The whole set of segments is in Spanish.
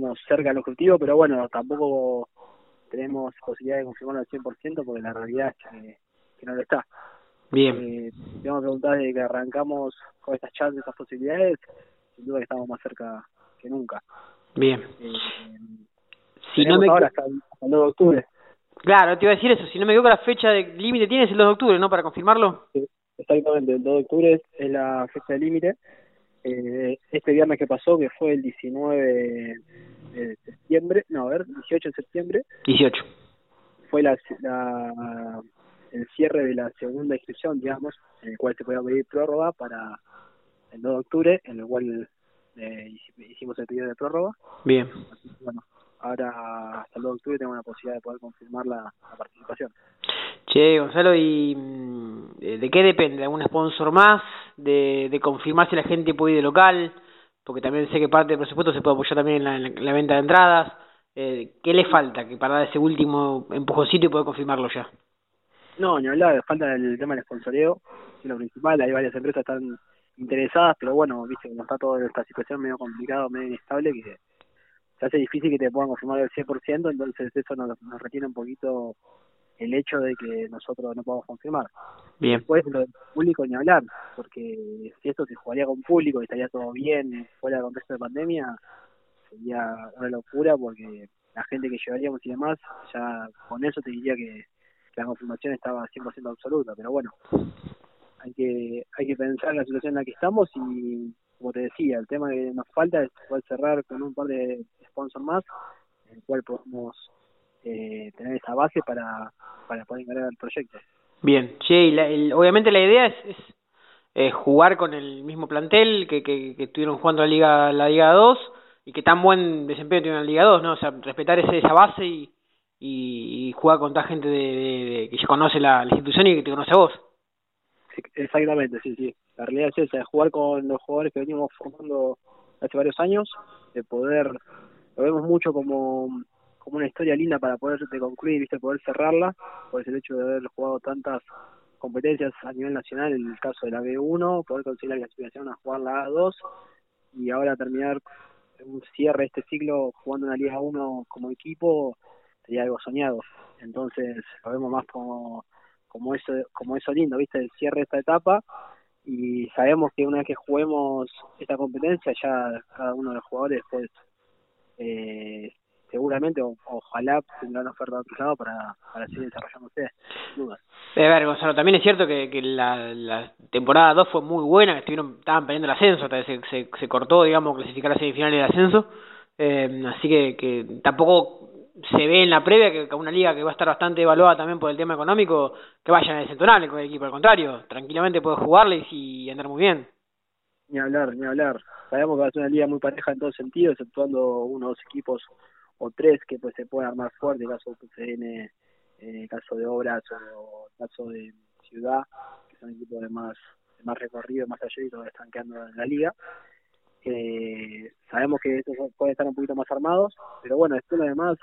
estamos cerca del objetivo, pero bueno, tampoco tenemos posibilidad de confirmarlo al 100% porque la realidad es que, que no lo está. Bien. Eh, que preguntar desde que arrancamos con estas chances, estas posibilidades, sin duda que estamos más cerca que nunca. Bien. Eh, si no me... ahora hasta, hasta el 9 de octubre. Claro, te iba a decir eso. Si no me equivoco, la fecha de límite tienes el 2 de octubre, ¿no? Para confirmarlo. Sí, exactamente. El 2 de octubre es la fecha de límite. Eh, este viernes que pasó, que fue el 19 de septiembre, no, a ver, 18 de septiembre. 18. Fue la, la el cierre de la segunda inscripción, digamos, en el cual se podía pedir prórroga para el 2 de octubre, en el cual eh, hicimos el pedido de prórroga. Bien. Así bueno, ahora hasta el 2 de octubre tengo la posibilidad de poder confirmar la, la participación. Che, Gonzalo, ¿y de qué depende? ¿De algún sponsor más? ¿De, de confirmar si la gente puede ir de local? Porque también sé que parte del presupuesto se puede apoyar también en la, en la venta de entradas. Eh, ¿Qué le falta que para dar ese último empujoncito y poder confirmarlo ya? No, ni hablar, falta el tema del sponsoreo, es lo principal, hay varias empresas que están interesadas, pero bueno, viste, como está toda esta situación medio complicada, medio inestable, que se hace difícil que te puedan confirmar el 100%, entonces eso nos, nos retiene un poquito el hecho de que nosotros no podamos confirmar. Bien. Después lo del público ni hablar, porque si esto se jugaría con público y estaría todo bien fuera del contexto de pandemia, sería una locura porque la gente que llevaríamos y demás, ya con eso te diría que la confirmación estaba 100% absoluta, pero bueno, hay que hay que pensar en la situación en la que estamos y como te decía, el tema que nos falta es poder cerrar con un par de sponsors más, en el cual podemos eh, tener esa base para, para poder encargar el proyecto. Bien, sí, la, el, obviamente la idea es, es eh, jugar con el mismo plantel que, que, que estuvieron jugando la Liga la Liga 2 y que tan buen desempeño tuvieron en la Liga 2, ¿no? O sea, respetar ese, esa base y, y, y jugar con toda gente de, que ya conoce la, la institución y que te conoce a vos. Exactamente, sí, sí. La realidad es esa, jugar con los jugadores que venimos formando hace varios años, de poder, lo vemos mucho como, como una historia linda para poder de concluir, viste, poder cerrarla, por el hecho de haber jugado tantas competencias a nivel nacional, en el caso de la B1, poder conseguir la clasificación a jugar la A2 y ahora terminar un cierre este ciclo jugando una Liga 1 como equipo sería algo soñado. Entonces lo vemos más como como eso como eso lindo, ¿viste? El cierre de esta etapa y sabemos que una vez que juguemos esta competencia ya cada uno de los jugadores pues eh, seguramente o, ojalá tendrán oferta de otro lado para, para seguir desarrollándose, sin duda. A ver, Gonzalo, también es cierto que, que la, la temporada 2 fue muy buena, que estuvieron, estaban peleando el ascenso, hasta se, se, se cortó, digamos, clasificar a semifinales del ascenso, eh, así que, que tampoco se ve en la previa que, que una liga que va a estar bastante evaluada también por el tema económico, que vayan a desentonarle con el equipo, al contrario, tranquilamente puede jugarle y, y andar muy bien. Ni hablar, ni hablar. Sabemos que va a ser una liga muy pareja en todos sentidos, exceptuando unos equipos o tres que pues se pueden armar fuerte, caso de PCN, eh, caso de Obras o caso de Ciudad, que son equipos de más de más recorrido, más allá y todos están quedando en la liga. Eh, sabemos que estos pueden estar un poquito más armados, pero bueno, después lo demás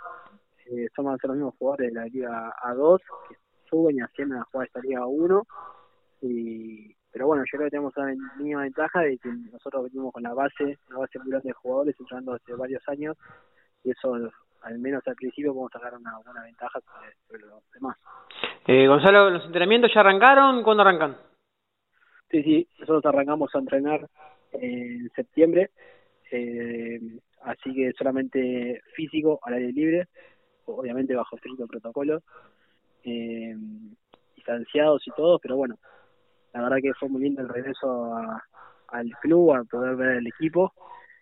eh, son los mismos jugadores de la Liga A2 que suben y ascienden a jugar esta Liga 1 y pero bueno, yo creo que tenemos una mínima ventaja de que nosotros venimos con la base, una base muy de jugadores entrando hace varios años y eso al menos al principio podemos sacar una buena ventaja sobre, sobre los demás. Eh, Gonzalo, ¿los entrenamientos ya arrancaron? ¿Cuándo arrancan? Sí, sí, nosotros arrancamos a entrenar en septiembre, eh, así que solamente físico al aire libre, obviamente bajo estricto protocolo, eh, distanciados y todo, pero bueno, la verdad que fue muy lindo el regreso a, al club, a poder ver el equipo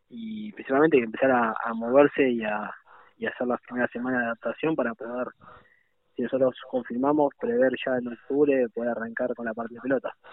y principalmente empezar a, a moverse y a, y hacer las primeras semanas de adaptación para poder, si nosotros confirmamos, prever ya en octubre poder arrancar con la parte de pelota.